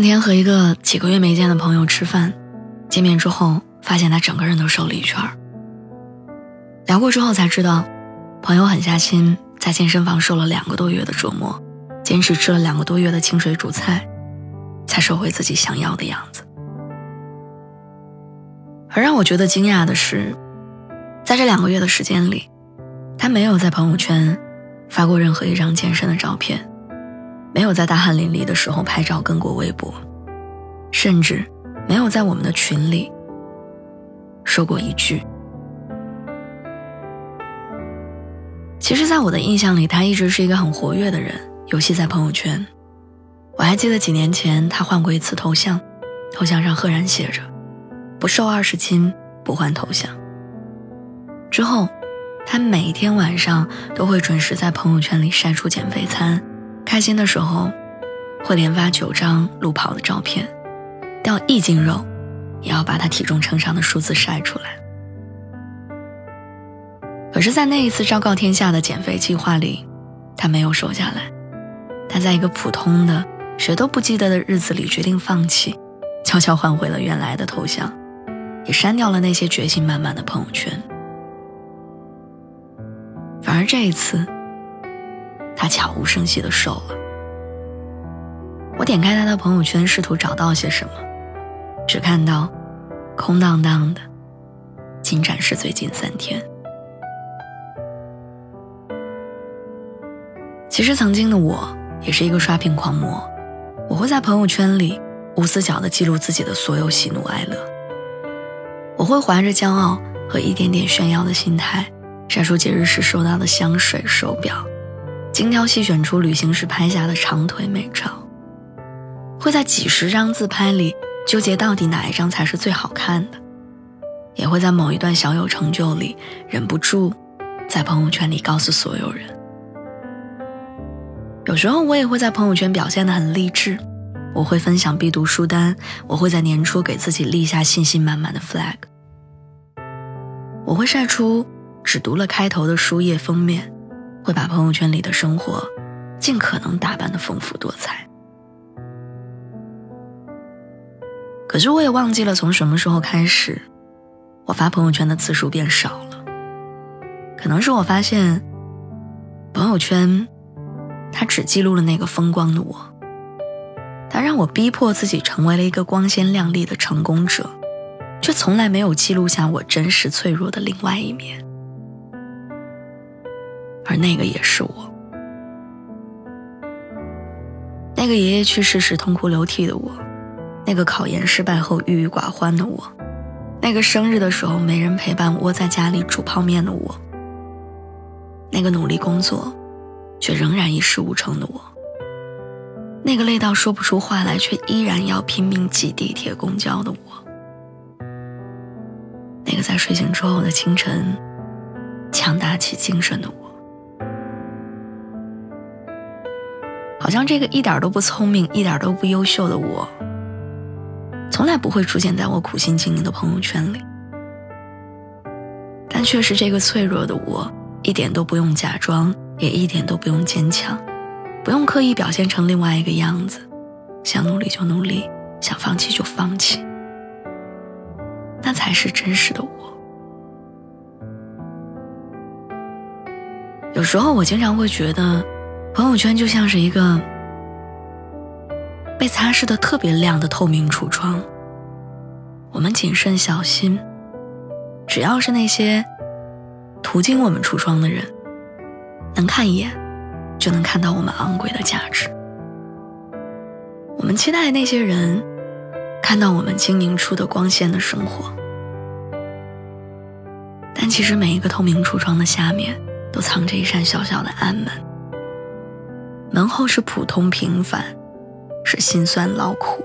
那天和一个几个月没见的朋友吃饭，见面之后发现他整个人都瘦了一圈。聊过之后才知道，朋友狠下心在健身房受了两个多月的折磨，坚持吃了两个多月的清水煮菜，才瘦回自己想要的样子。而让我觉得惊讶的是，在这两个月的时间里，他没有在朋友圈发过任何一张健身的照片。没有在大汗淋漓的时候拍照更过微博，甚至没有在我们的群里说过一句。其实，在我的印象里，他一直是一个很活跃的人，尤其在朋友圈。我还记得几年前他换过一次头像，头像上赫然写着“不瘦二十斤不换头像”。之后，他每天晚上都会准时在朋友圈里晒出减肥餐。开心的时候，会连发九张路跑的照片，掉一斤肉，也要把他体重秤上的数字晒出来。可是，在那一次昭告天下的减肥计划里，他没有瘦下来。他在一个普通的、谁都不记得的日子里决定放弃，悄悄换回了原来的头像，也删掉了那些决心满满的朋友圈。反而这一次。他悄无声息的瘦了。我点开他的朋友圈，试图找到些什么，只看到空荡荡的，仅展示最近三天。其实曾经的我也是一个刷屏狂魔，我会在朋友圈里无死角的记录自己的所有喜怒哀乐。我会怀着骄傲和一点点炫耀的心态，晒出节日时收到的香水、手表。精挑细选出旅行时拍下的长腿美照，会在几十张自拍里纠结到底哪一张才是最好看的，也会在某一段小有成就里忍不住在朋友圈里告诉所有人。有时候我也会在朋友圈表现得很励志，我会分享必读书单，我会在年初给自己立下信心满满的 flag，我会晒出只读了开头的书页封面。会把朋友圈里的生活尽可能打扮的丰富多彩。可是我也忘记了从什么时候开始，我发朋友圈的次数变少了。可能是我发现，朋友圈它只记录了那个风光的我，它让我逼迫自己成为了一个光鲜亮丽的成功者，却从来没有记录下我真实脆弱的另外一面。而那个也是我，那个爷爷去世时痛哭流涕的我，那个考研失败后郁郁寡欢的我，那个生日的时候没人陪伴窝在家里煮泡面的我，那个努力工作却仍然一事无成的我，那个累到说不出话来却依然要拼命挤地铁公交的我，那个在睡醒之后的清晨强打起精神的我。好像这个一点都不聪明、一点都不优秀的我，从来不会出现在我苦心经营的朋友圈里。但却是这个脆弱的我，一点都不用假装，也一点都不用坚强，不用刻意表现成另外一个样子，想努力就努力，想放弃就放弃，那才是真实的我。有时候我经常会觉得。朋友圈就像是一个被擦拭的特别亮的透明橱窗，我们谨慎小心，只要是那些途经我们橱窗的人，能看一眼，就能看到我们昂贵的价值。我们期待那些人看到我们经营出的光鲜的生活，但其实每一个透明橱窗的下面，都藏着一扇小小的暗门。门后是普通平凡，是辛酸劳苦，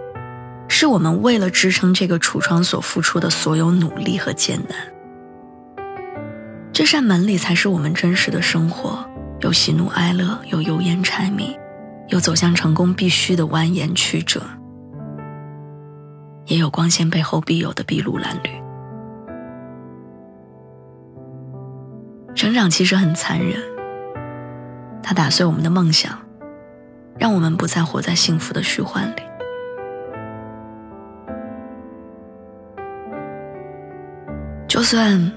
是我们为了支撑这个橱窗所付出的所有努力和艰难。这扇门里才是我们真实的生活，有喜怒哀乐，有油盐柴米，有走向成功必须的蜿蜒曲折，也有光鲜背后必有的筚路蓝缕。成长其实很残忍。它打碎我们的梦想，让我们不再活在幸福的虚幻里。就算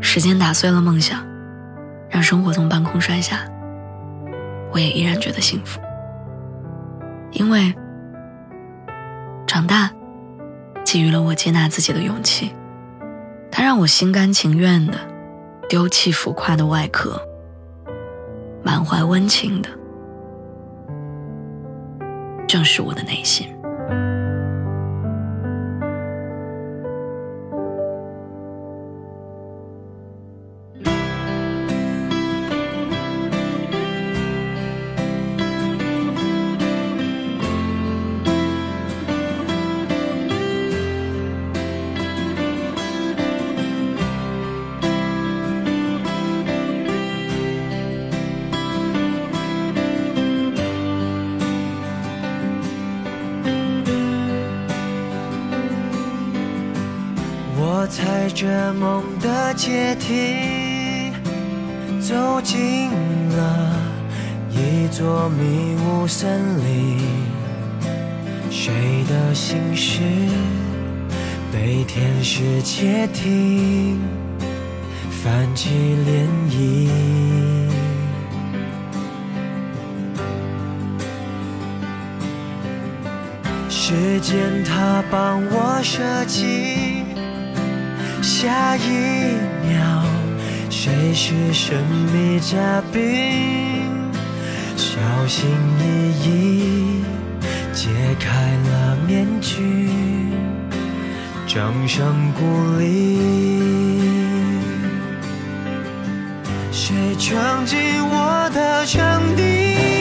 时间打碎了梦想，让生活从半空摔下，我也依然觉得幸福。因为长大给予了我接纳自己的勇气，它让我心甘情愿的丢弃浮夸的外壳。满怀温情的，正是我的内心。踩着梦的阶梯，走进了一座迷雾森林。谁的心事被天使窃听，泛起涟漪。时间它帮我设计。下一秒，谁是神秘嘉宾？小心翼翼揭开了面具，掌声鼓励。谁闯进我的场地？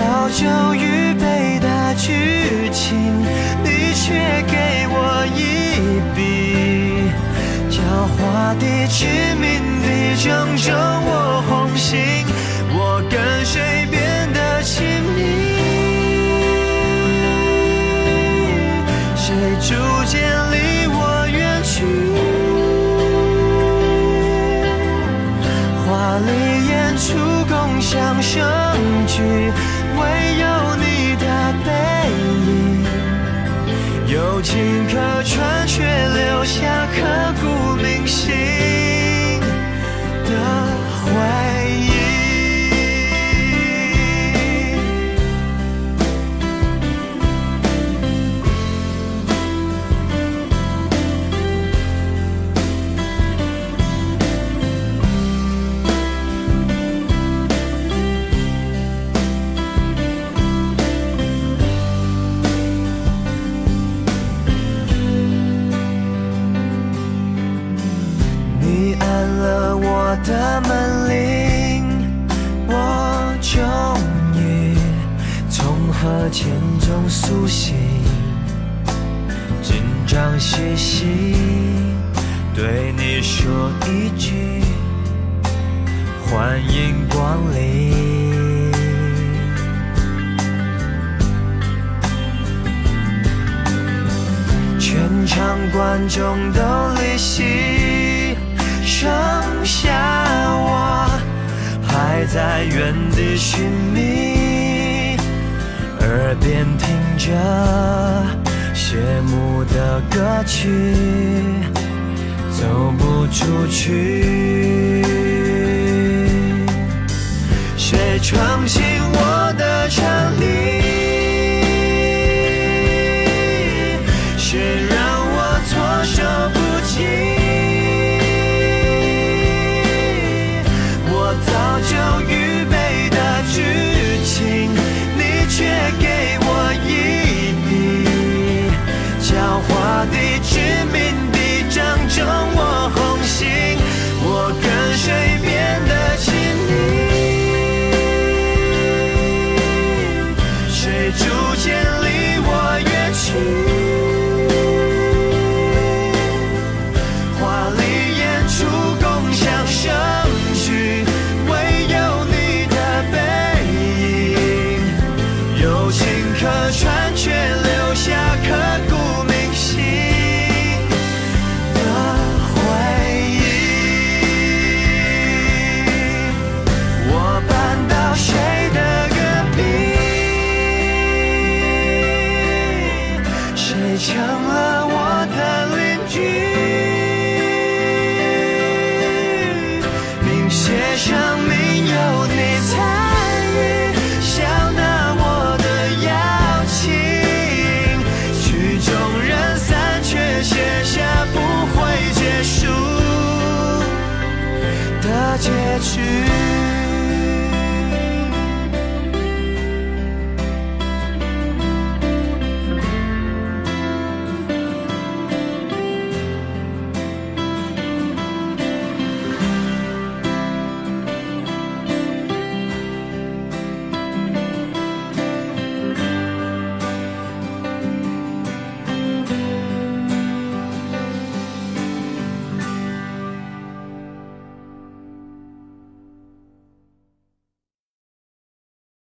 早就预备的剧情，你却给我一笔，狡猾的、致命的拯救我红心，我跟谁了我的门铃，我终于从河间中苏醒，紧张兮兮对你说一句欢迎光临。全场观众都离席，下，我。还在原地寻觅，耳边听着谢幕的歌曲，走不出去。